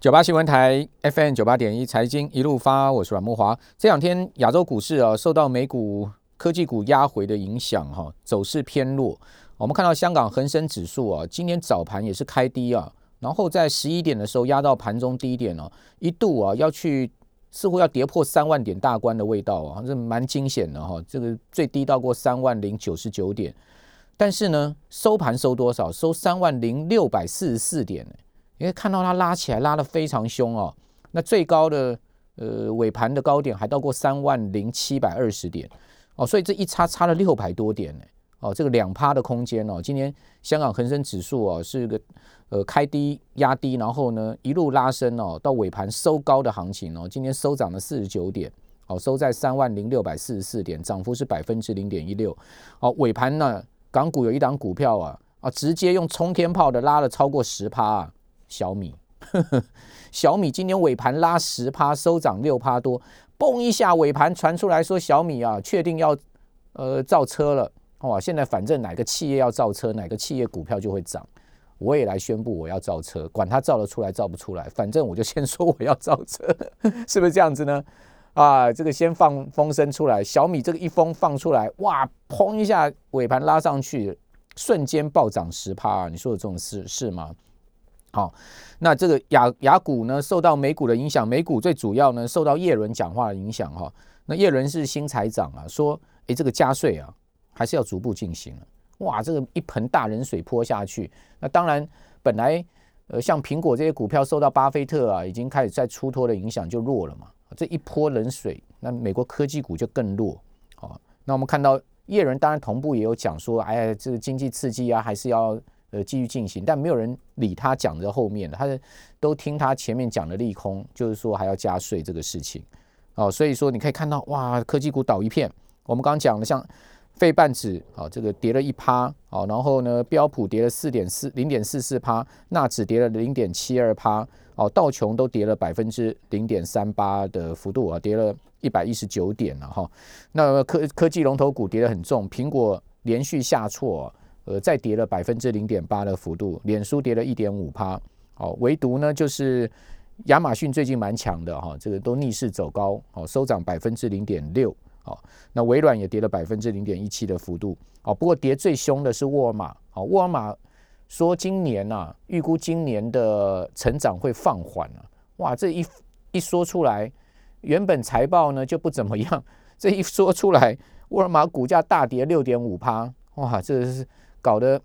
九八新闻台 FM 九八点一财经一路发，我是阮木华。这两天亚洲股市啊，受到美股科技股压回的影响，哈，走势偏弱。我们看到香港恒生指数啊，今天早盘也是开低啊，然后在十一点的时候压到盘中低点哦，一度啊要去似乎要跌破三万点大关的味道啊，这蛮惊险的哈。这个最低到过三万零九十九点，但是呢，收盘收多少？收三万零六百四十四点因为看到它拉起来拉的非常凶哦，那最高的呃尾盘的高点还到过三万零七百二十点哦，所以这一差差了六百多点呢哦，这个两趴的空间哦，今天香港恒生指数哦是个呃开低压低，然后呢一路拉升哦，到尾盘收高的行情哦，今天收涨了四十九点哦，收在三万零六百四十四点，涨幅是百分之零点一六哦，尾盘呢港股有一档股票啊啊直接用冲天炮的拉了超过十趴啊。小米，小米今年尾盘拉十趴，收涨六趴多，嘣一下尾盘传出来说小米啊，确定要呃造车了哇！现在反正哪个企业要造车，哪个企业股票就会涨。我也来宣布我要造车，管它造得出来造不出来，反正我就先说我要造车，是不是这样子呢？啊，这个先放风声出来，小米这个一风放出来，哇，砰一下尾盘拉上去，瞬间暴涨十趴，你说的这种事是吗？好，那这个雅雅股呢，受到美股的影响，美股最主要呢受到叶伦讲话的影响哈。那叶伦是新财长啊，说，诶，这个加税啊，还是要逐步进行了哇，这个一盆大冷水泼下去，那当然本来呃像苹果这些股票受到巴菲特啊已经开始在出脱的影响就弱了嘛，这一泼冷水，那美国科技股就更弱。好，那我们看到叶伦当然同步也有讲说，哎呀，这个经济刺激啊，还是要。呃，继续进行，但没有人理他讲的后面的，他都听他前面讲的利空，就是说还要加税这个事情，哦，所以说你可以看到，哇，科技股倒一片。我们刚刚讲的，像费半指，哦，这个跌了一趴，哦，然后呢，标普跌了四点四零点四四趴，纳指跌了零点七二趴，哦，道琼都跌了百分之零点三八的幅度啊，跌了一百一十九点了哈。那科科技龙头股跌得很重，苹果连续下挫。呃，再跌了百分之零点八的幅度，脸书跌了一点五趴，好，唯独呢就是亚马逊最近蛮强的哈，这个都逆势走高，好，收涨百分之零点六，好，那微软也跌了百分之零点一七的幅度，好，不过跌最凶的是沃尔玛，好，沃尔玛说今年呐，预估今年的成长会放缓了，哇，这一一说出来，原本财报呢就不怎么样，这一说出来，沃尔玛股价大跌六点五趴，哇，这是。搞得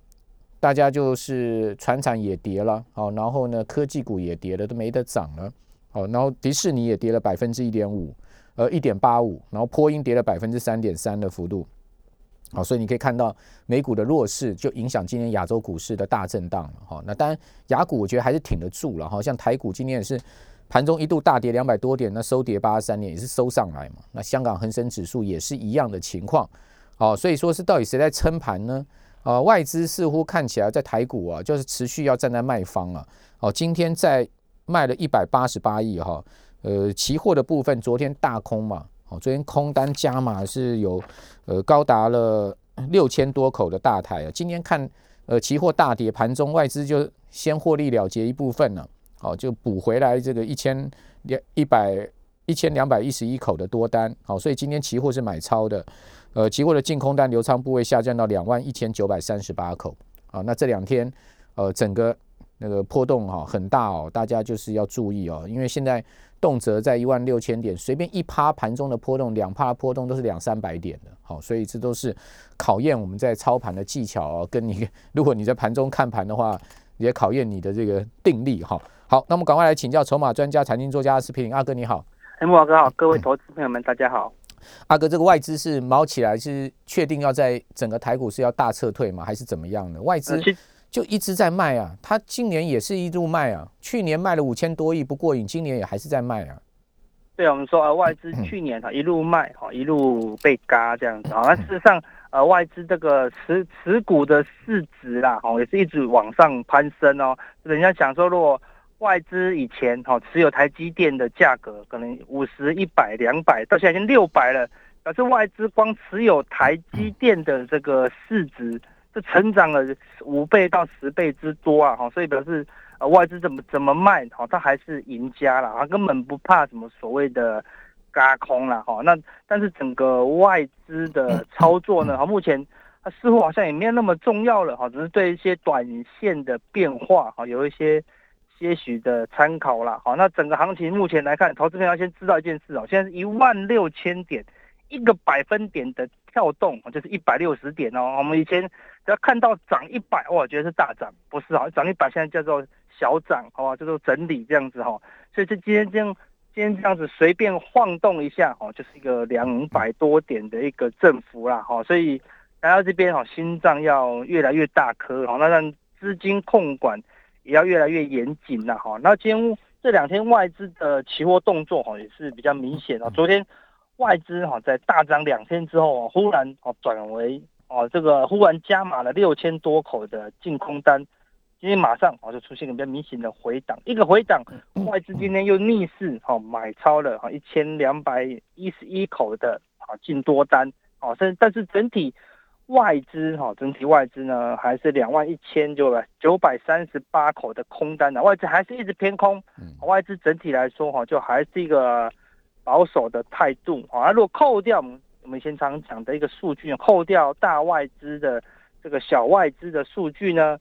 大家就是船产也跌了，好，然后呢，科技股也跌了，都没得涨了，好，然后迪士尼也跌了百分之一点五，呃，一点八五，然后波音跌了百分之三点三的幅度，好，所以你可以看到美股的弱势就影响今天亚洲股市的大震荡了，哈，那当然雅股我觉得还是挺得住了，哈，像台股今天也是盘中一度大跌两百多点，那收跌八十三点也是收上来嘛，那香港恒生指数也是一样的情况，好，所以说是到底谁在撑盘呢？啊，外资似乎看起来在台股啊，就是持续要站在卖方啊。哦，今天在卖了一百八十八亿哈，呃，期货的部分昨天大空嘛，哦，昨天空单加码是有呃高达了六千多口的大台啊。今天看呃期货大跌，盘中外资就先获利了结一部分了，好，就补回来这个一千两一百一千两百一十一口的多单，好，所以今天期货是买超的。呃，期货的净空单流仓部位下降到两万一千九百三十八口啊，那这两天呃整个那个波动哈很大哦，大家就是要注意哦，因为现在动辄在一万六千点，随便一趴盘中的波动，两趴波动都是两三百点的，好，所以这都是考验我们在操盘的技巧哦，跟你如果你在盘中看盘的话，也考验你的这个定力哈。好，那我们赶快来请教筹码专家、财经作家阿司匹林阿哥你好，哎，木华哥好，各位投资朋友们大家好。阿哥，这个外资是毛起来，是确定要在整个台股是要大撤退吗？还是怎么样的？外资就一直在卖啊，他今年也是一路卖啊，去年卖了五千多亿不过瘾，今年也还是在卖啊。对，我们说啊，外资去年哈一路卖哈，一路被嘎这样子啊。那事实上，呃，外资这个持持股的市值啦，哈，也是一直往上攀升哦。人家想说，如果外资以前哈持有台积电的价格可能五十一百两百，到现在已经六百了。表示外资光持有台积电的这个市值，这成长了五倍到十倍之多啊！哈，所以表示呃外资怎么怎么卖，好，它还是赢家了，啊，根本不怕什么所谓的嘎空了，哈。那但是整个外资的操作呢，哈，目前它似乎好像也没有那么重要了，哈，只是对一些短线的变化，哈，有一些些许的参考了，好。那整个行情目前来看，投资朋友要先知道一件事哦，现在是一万六千点。一个百分点的跳动就是一百六十点哦。我们以前只要看到涨一百，哇，觉得是大涨，不是啊，涨一百现在叫做小涨，好吧，叫做整理这样子哈。所以这今天这样，今天这样子随便晃动一下，哦，就是一个两百多点的一个振幅啦，哈。所以来到这边哈，心脏要越来越大颗，好，那让资金控管也要越来越严谨了，哈。那今天这两天外资的期货动作哈也是比较明显啊，昨天。外资哈在大涨两天之后，忽然哦转为哦这个忽然加码了六千多口的净空单，今天马上哦就出现了比较明显的回档，一个回档，外资今天又逆势哈买超了哈一千两百一十一口的啊净多单，哦但但是整体外资哈整体外资呢还是两万一千九百九百三十八口的空单呢，外资还是一直偏空，外资整体来说哈就还是一个。保守的态度啊，如果扣掉我们我们以前常讲的一个数据，扣掉大外资的这个小外资的数据呢，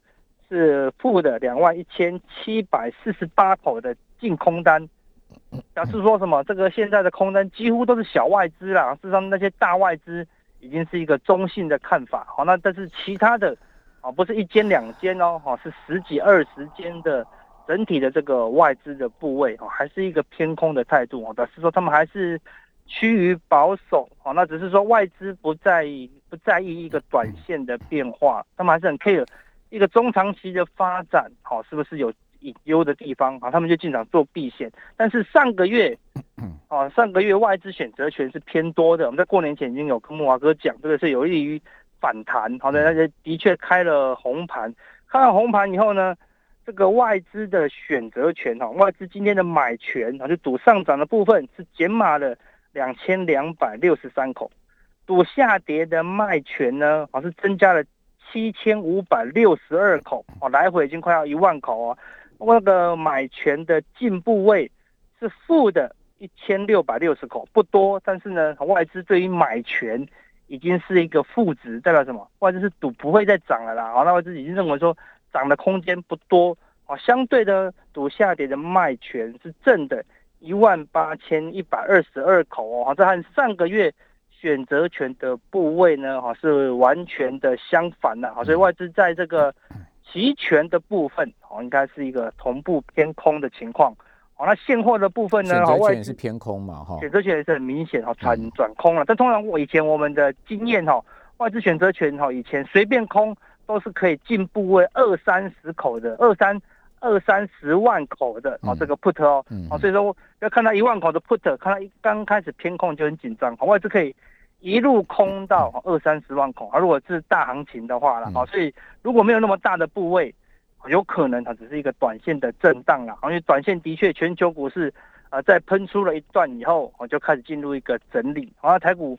是负的两万一千七百四十八口的净空单，表示说什么？这个现在的空单几乎都是小外资啦，事实上那些大外资已经是一个中性的看法。好，那但是其他的啊，不是一间两间哦，哈，是十几二十间的。整体的这个外资的部位哦，还是一个偏空的态度哦，表示说他们还是趋于保守哦。那只是说外资不在意不在意一个短线的变化，他们还是很 care 一个中长期的发展，好是不是有隐忧的地方啊？他们就进场做避险。但是上个月，哦上个月外资选择权是偏多的。我们在过年前已经有跟木华哥讲，这个是有利于反弹。好的，那些的确开了红盘，开了红盘以后呢？这个外资的选择权哈，外资今天的买权啊，就赌上涨的部分是减码了两千两百六十三口，赌下跌的卖权呢，啊是增加了七千五百六十二口，哦，来回已经快要一万口哦。那个买权的进步位是负的一千六百六十口，不多，但是呢，外资对于买权已经是一个负值，代表什么？外资是赌不会再涨了啦，好，那外资已经认为说。涨的空间不多啊，相对的赌下跌的卖权是正的，一万八千一百二十二口哦，这和上个月选择权的部位呢，哈是完全的相反的，好，所以外资在这个期权的部分，哦，应该是一个同步偏空的情况，好，那现货的部分呢，选择权是偏空嘛，哈，选择权也是很明显哈转转空了，但通常我以前我们的经验哈，外资选择权哈以前随便空。都是可以进部位二三十口的，二三二三十万口的哦，这个 put 哦，哦，所以说要看到一万口的 put，看到一刚开始偏空就很紧张，外资可以一路空到二三十万口，而如果是大行情的话了，哦，所以如果没有那么大的部位，有可能它只是一个短线的震荡啊，因为短线的确全球股市呃在喷出了一段以后，我就开始进入一个整理，然后台股。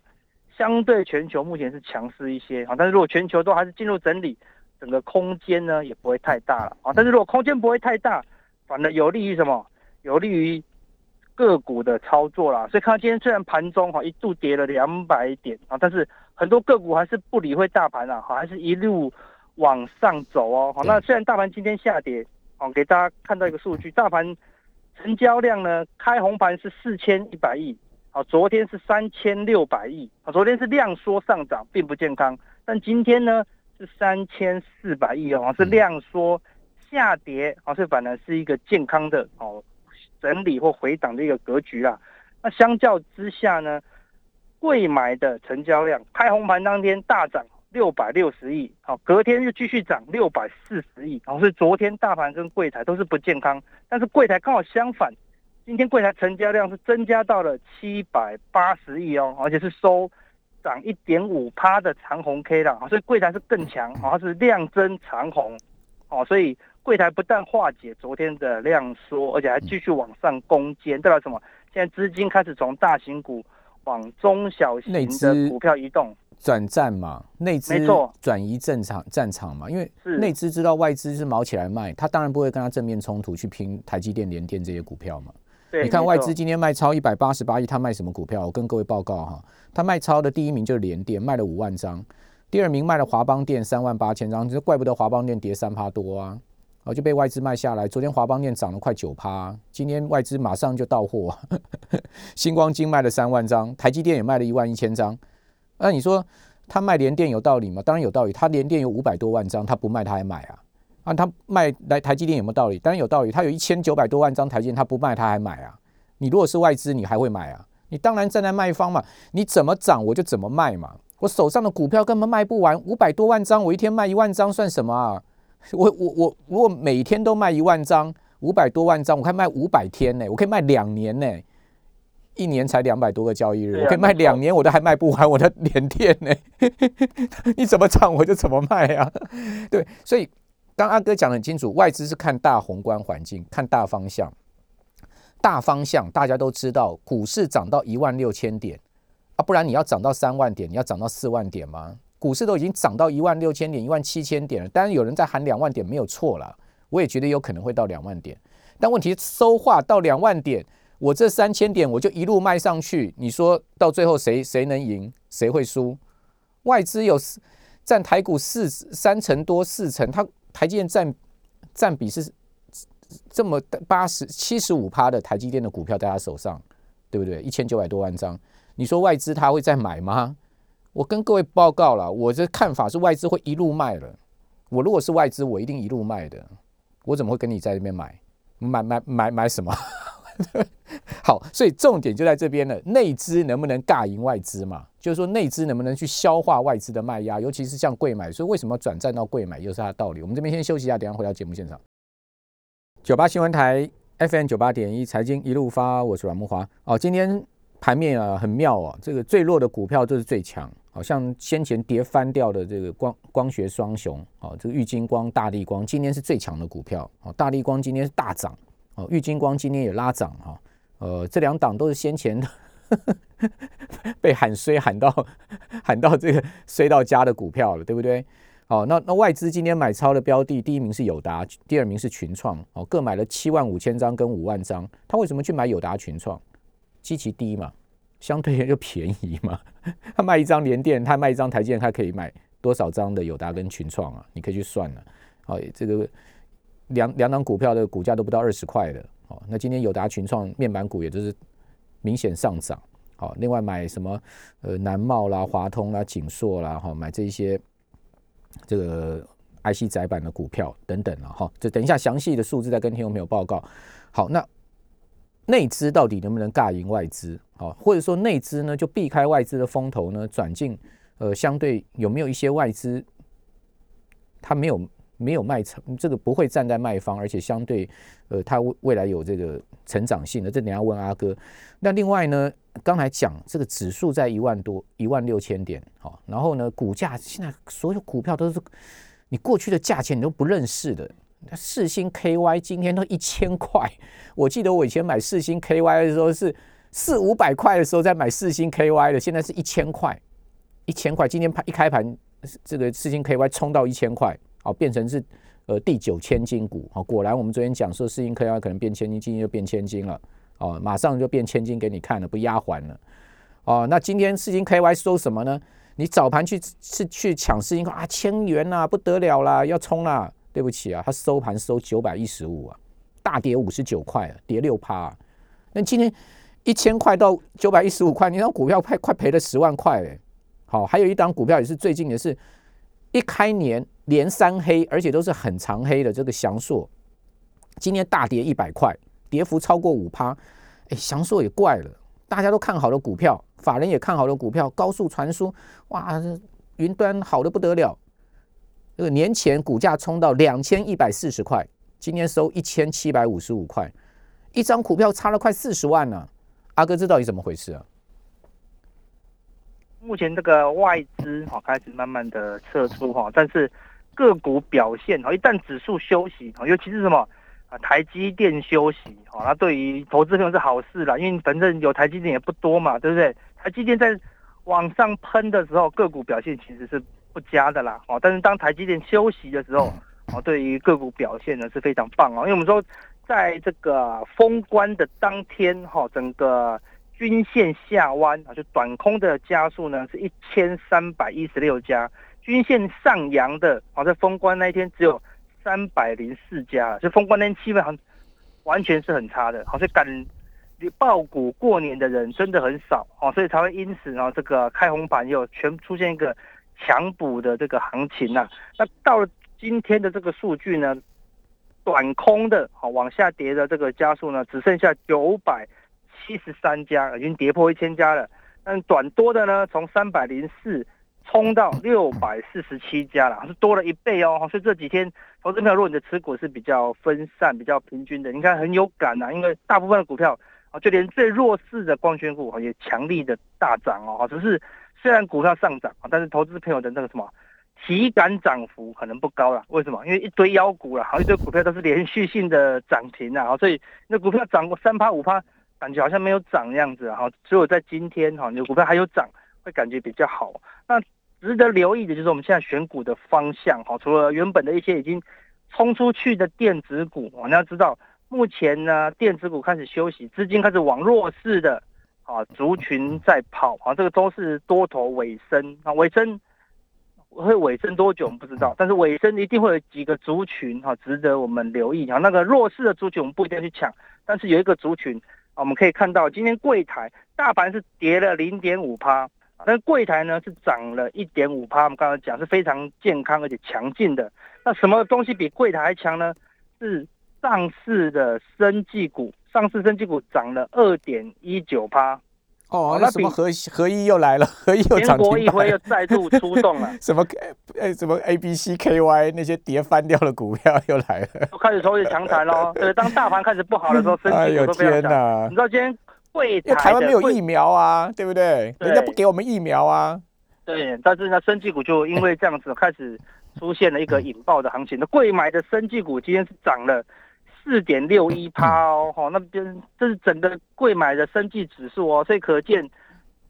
相对全球目前是强势一些啊，但是如果全球都还是进入整理，整个空间呢也不会太大了啊。但是如果空间不会太大，反而有利于什么？有利于个股的操作啦。所以看到今天虽然盘中哈一度跌了两百点啊，但是很多个股还是不理会大盘啊，还是一路往上走哦。好，那虽然大盘今天下跌，哦，给大家看到一个数据，大盘成交量呢开红盘是四千一百亿。好，昨天是三千六百亿，啊，昨天是量缩上涨，并不健康。但今天呢是三千四百亿哦，是量缩下跌，啊，是反而是一个健康的哦整理或回档的一个格局啦。那相较之下呢，贵买的成交量开红盘当天大涨六百六十亿，好，隔天又继续涨六百四十亿，好，所以昨天大盘跟柜台都是不健康，但是柜台刚好相反。今天柜台成交量是增加到了七百八十亿哦，而且是收涨一点五趴的长红 K 了所以柜台是更强啊，是量增长红哦，所以柜台不但化解昨天的量缩，而且还继续往上攻坚，代表什么？现在资金开始从大型股往中小型的股票移动。转战嘛，内资转移战场战场嘛，因为内资知道外资是毛起来卖，他当然不会跟他正面冲突去拼台积电、联电这些股票嘛。你看外资今天卖超一百八十八亿，他卖什么股票？我跟各位报告哈，他卖超的第一名就是联电，卖了五万张；第二名卖了华邦电三万八千张，这怪不得华邦电跌三趴多啊。哦，就被外资卖下来。昨天华邦电涨了快九趴，今天外资马上就到货。星光金卖了三万张，台积电也卖了一万一千张。那你说他卖联电有道理吗？当然有道理。他联电有五百多万张，他不卖他还买啊？啊，他卖来台积电有没有道理？当然有道理。他有一千九百多万张台积电，他不卖他还买啊？你如果是外资，你还会买啊？你当然站在卖方嘛。你怎么涨我就怎么卖嘛。我手上的股票根本卖不完，五百多万张，我一天卖一万张算什么啊？我我我，如果每天都卖一万张，五百多万张，我可以卖五百天呢，我可以卖两年呢，一年才两百多个交易日，我可以卖两年，我都还卖不完我的连电呢。你怎么涨我就怎么卖啊？对，所以刚阿哥讲的很清楚，外资是看大宏观环境，看大方向，大方向大家都知道，股市涨到一万六千点啊，不然你要涨到三万点，你要涨到四万点吗？股市都已经涨到一万六千点、一万七千点了，当然有人在喊两万点没有错了，我也觉得有可能会到两万点。但问题收化到两万点，我这三千点我就一路卖上去，你说到最后谁谁能赢，谁会输？外资有占台股四三成多四成，它台积电占占比是这么八十七十五趴的台积电的股票在他手上，对不对？一千九百多万张，你说外资他会再买吗？我跟各位报告了，我的看法是外资会一路卖了。我如果是外资，我一定一路卖的。我怎么会跟你在这边买？买买买买什么？好，所以重点就在这边了。内资能不能尬赢外资嘛？就是说内资能不能去消化外资的卖压，尤其是像贵买。所以为什么转战到贵买，又是它的道理。我们这边先休息一下，等下回到节目现场。九八新闻台 FM 九八点一财经一路发，我是阮木华。哦，今天盘面啊很妙啊，这个最弱的股票就是最强。好像先前跌翻掉的这个光光学双雄，哦，这个玉金光、大力光今天是最强的股票，哦，大力光今天是大涨，哦，玉金光今天也拉涨，哈，呃，这两档都是先前 被喊衰喊到喊到这个衰到家的股票了，对不对？哦，那那外资今天买超的标的，第一名是友达，第二名是群创，哦，各买了七万五千张跟五万张，他为什么去买友达、群创？基期低嘛。相对就便宜嘛，他卖一张联电，他卖一张台积电，他可以买多少张的友达跟群创啊？你可以去算了。好，这个两两档股票的股价都不到二十块的。哦，那今天友达、群创面板股也就是明显上涨。好，另外买什么呃南茂啦、华通啦、景硕啦，哈，买这一些这个 IC 窄板的股票等等了哈。这等一下详细的数字再跟听众朋友报告。好，那。内资到底能不能尬赢外资？好，或者说内资呢就避开外资的风头呢，转进呃相对有没有一些外资，它没有没有卖成这个不会站在卖方，而且相对呃它未未来有这个成长性的，这等下问阿哥。那另外呢，刚才讲这个指数在一万多一万六千点，好，然后呢股价现在所有股票都是你过去的价钱你都不认识的。四星 KY 今天都一千块，我记得我以前买四星 KY 的时候是四五百块的时候在买四星 KY 的，现在是一千块，一千块。今天盘一开盘，这个四星 KY 冲到一千块，好变成是呃第九千金股，好果然我们昨天讲说四星 KY 可能变千金，今天就变千金了，哦马上就变千金给你看了，不压环了，哦那今天四星 KY 收什么呢？你早盘去是去抢四星啊千元呐不得了啦，要冲啦！对不起啊，它收盘收九百一十五啊，大跌五十九块，跌六趴啊。那今天一千块到九百一十五块，你那股票快快赔了十万块嘞。好，还有一档股票也是最近也是一开年连三黑，而且都是很长黑的这个祥硕，今天大跌一百块，跌幅超过五趴。哎，祥硕也怪了，大家都看好的股票，法人也看好的股票，高速传输，哇，云端好的不得了。这个年前股价冲到两千一百四十块，今天收一千七百五十五块，一张股票差了快四十万呢。阿哥，这到底怎么回事啊？目前这个外资哈开始慢慢的撤出哈，但是个股表现哈，一旦指数休息哈，尤其是什么啊，台积电休息哈，那对于投资朋友是好事啦，因为反正有台积电也不多嘛，对不对？台积电在往上喷的时候，个股表现其实是不佳的啦。哦，但是当台积电休息的时候，哦，对于个股表现呢是非常棒哦。因为我们说，在这个封关的当天，哈，整个均线下弯啊，就短空的加速呢是一千三百一十六家，均线上扬的，好在封关那一天只有三百零四家，就封关那天气氛很完全是很差的，好像赶爆股过年的人真的很少，哦，所以才会因此呢，这个开红盘又全出现一个强补的这个行情呐。那到了今天的这个数据呢，短空的好往下跌的这个加速呢，只剩下九百七十三家，已经跌破一千家了。但短多的呢，从三百零四冲到六百四十七家了，是多了一倍哦。所以这几天，投资票如果你的持股是比较分散、比较平均的，你看很有感啊，因为大部分的股票啊。就连最弱势的光圈股也强力的大涨哦，只是虽然股票上涨啊，但是投资朋友的那个什么体感涨幅可能不高了。为什么？因为一堆妖股了，好一堆股票都是连续性的涨停啊，所以那股票涨过三趴五趴，感觉好像没有涨样子哈。只有在今天哈，你的股票还有涨，会感觉比较好。那值得留意的就是我们现在选股的方向哈，除了原本的一些已经冲出去的电子股，你要知道。目前呢，电子股开始休息，资金开始往弱势的啊族群在跑啊，这个都是多头尾声啊，尾声会尾声多久我们不知道，但是尾声一定会有几个族群哈值得我们留意啊。那个弱势的族群我们不一定要去抢，但是有一个族群，我们可以看到今天柜台大盘是跌了零点五趴，但柜台呢是涨了一点五趴。我们刚刚讲是非常健康而且强劲的。那什么东西比柜台还强呢？是。上市的生技股，上市生技股涨了二点一九趴。哦，那什么合合一又来了，合一又涨停板，又再度出动了。什么诶什么 A B C K Y 那些跌翻掉的股票又来了，又开始抽起强弹喽。对，当大盘开始不好的时候，生技股都非常强。你知道今天柜台台湾没有疫苗啊，对不对？人家不给我们疫苗啊。对，但是呢，生技股就因为这样子开始出现了一个引爆的行情。那贵买的生技股今天是涨了。四点六一趴哦，哈，那边这是整个贵买的生技指数哦，所以可见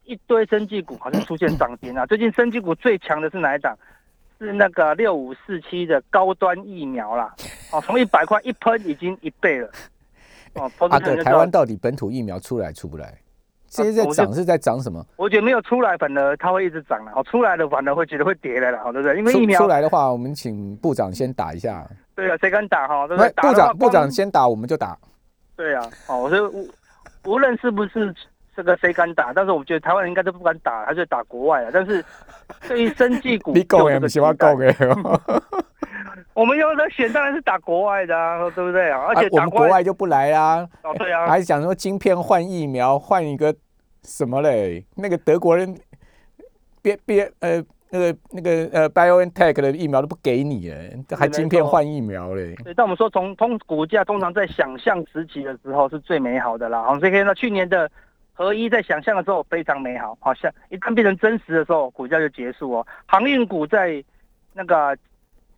一堆生技股好像出现涨停啊。最近生技股最强的是哪一档？是那个六五四七的高端疫苗啦，哦，从一百块一喷已经一倍了。哦，阿哥，台湾到底本土疫苗出来出不来？这些在涨是在涨什么？我觉得没有出来，反而它会一直涨了。哦，出来了反而会觉得会跌了啦，对不对？因为疫苗出来的话，我们请部长先打一下。对啊，谁敢打哈？对不对？部长部长先打，我们就打。对啊，哦，我说无无论是不是这个谁敢打，但是我觉得台湾人应该都不敢打，还是打国外啊。但是对于生技股，你讲的不喜欢讲的。我们要的选当然是打国外的啊，对不对啊？而且我们国外就不来啦。哦，对啊。还讲说晶片换疫苗换一个什么嘞？那个德国人别别呃。那个那个呃，BioNTech 的疫苗都不给你哎，还晶片换疫苗嘞。对，但我们说从通股价通常在想象时期的时候是最美好的啦。好，所以看到去年的合一在想象的时候非常美好，好像一旦变成真实的时候，股价就结束哦。航运股在那个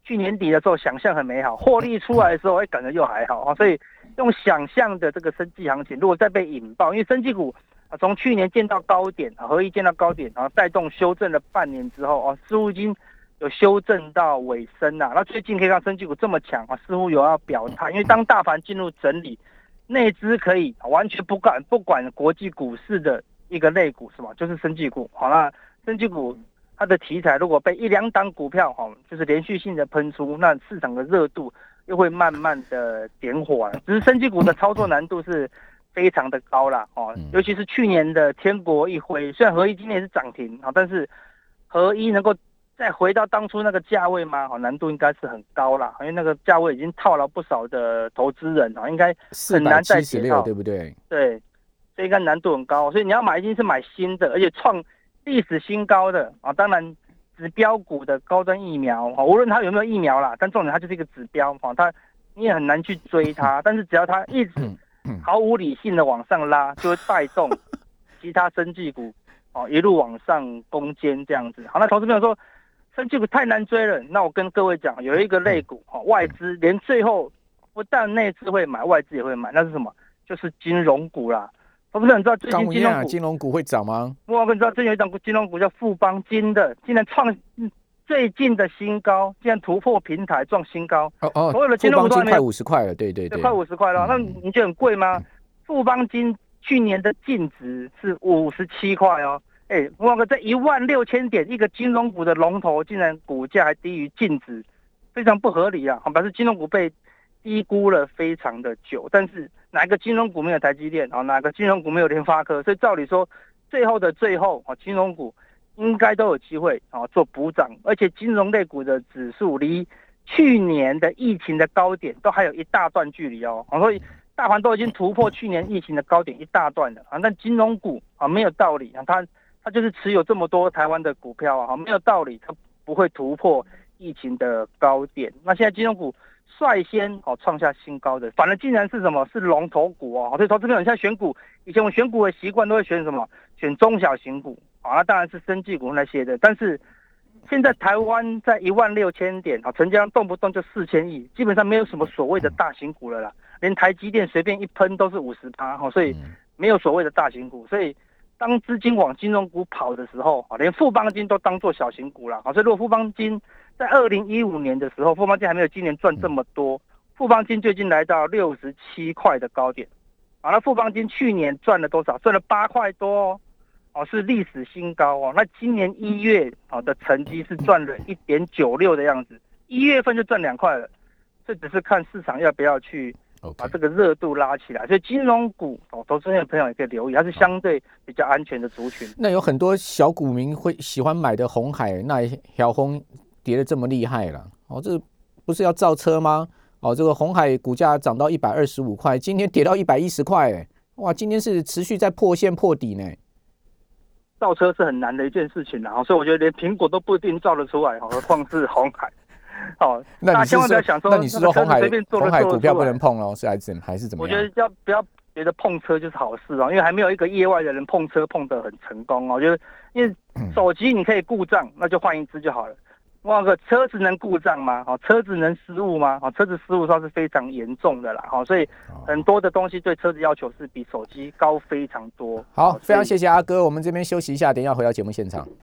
去年底的时候想象很美好，获利出来的时候，哎，感觉又还好啊。所以用想象的这个生计行情，如果再被引爆，因为生计股。啊，从去年见到高点啊，合一见到高点，然后带动修正了半年之后啊，似乎已经有修正到尾声了。那最近可以看升绩股这么强啊，似乎有要表态，因为当大盘进入整理，内资可以完全不管不管国际股市的一个类股是吗？就是升绩股。好了，升绩股它的题材如果被一两档股票哈，就是连续性的喷出，那市场的热度又会慢慢的点火。只是升绩股的操作难度是。非常的高了哦，尤其是去年的天国一辉，虽然合一今年是涨停啊，但是合一能够再回到当初那个价位吗？哦，难度应该是很高了，因为那个价位已经套了不少的投资人啊，应该很难再跌到，对不对？对，所以应该难度很高，所以你要买一定是买新的，而且创历史新高的啊。当然，指标股的高端疫苗啊，无论它有没有疫苗啦，但重点它就是一个指标啊，它你也很难去追它，但是只要它一直。毫无理性的往上拉，就会带动其他生技股哦一路往上攻坚这样子。好，那投资朋友说生技股太难追了，那我跟各位讲，有一个类股哦，外资连最后不但内资会买，外资也会买，那是什么？就是金融股啦。我不知道你知道最近金融股，金融股会涨吗？我不知道最近有一档金融股叫富邦金的，竟然创最近的新高，竟然突破平台创新高。哦哦，所有的金融股快五十块了，对对对，快五十块了，那嗯你觉得很贵吗？富邦金去年的净值是五十七块哦，哎，我哥在一万六千点，一个金融股的龙头，竟然股价还低于净值，非常不合理啊！好，表示金融股被低估了非常的久。但是哪个金融股没有台积电啊？哪个金融股没有联发科？所以照理说，最后的最后啊，金融股应该都有机会啊做补涨，而且金融类股的指数离去年的疫情的高点都还有一大段距离哦，所以大盘都已经突破去年疫情的高点一大段了啊，但金融股啊没有道理啊，它它就是持有这么多台湾的股票啊，没有道理它不会突破疫情的高点。那现在金融股率先哦创下新高的，反而竟然是什么？是龙头股哦，所以投资朋友现在选股，以前我选股的习惯都会选什么？选中小型股啊，那当然是生技股那些的，但是。现在台湾在一万六千点啊，成交量动不动就四千亿，基本上没有什么所谓的大型股了啦。连台积电随便一喷都是五十趴哈，所以没有所谓的大型股。所以当资金往金融股跑的时候啊，连富邦金都当做小型股了啊。所以如果富邦金在二零一五年的时候，富邦金还没有今年赚这么多，富邦金最近来到六十七块的高点，啊，那富邦金去年赚了多少？赚了八块多。哦，是历史新高哦。那今年一月哦的成绩是赚了一点九六的样子，一月份就赚两块了。这只是看市场要不要去把这个热度拉起来。所以金融股哦，投资的朋友也可以留意，它是相对比较安全的族群。那有很多小股民会喜欢买的红海，那小红跌的这么厉害了哦，这不是要造车吗？哦，这个红海股价涨到一百二十五块，今天跌到一百一十块，哎，哇，今天是持续在破线破底呢。造车是很难的一件事情啦，所以我觉得连苹果都不一定造得出来，何况是红海。好，那你千万不要想说，那你是说红海红海股票不能能碰喽？是还是还是怎么样？我觉得要不要觉得碰车就是好事哦，因为还没有一个业外的人碰车碰得很成功哦。我觉得，因为手机你可以故障，那就换一只就好了。哇个车子能故障吗？哦，车子能失误吗？哦，车子失误算是非常严重的啦。哦，所以很多的东西对车子要求是比手机高非常多。好，非常谢谢阿哥，我们这边休息一下，等一下回到节目现场。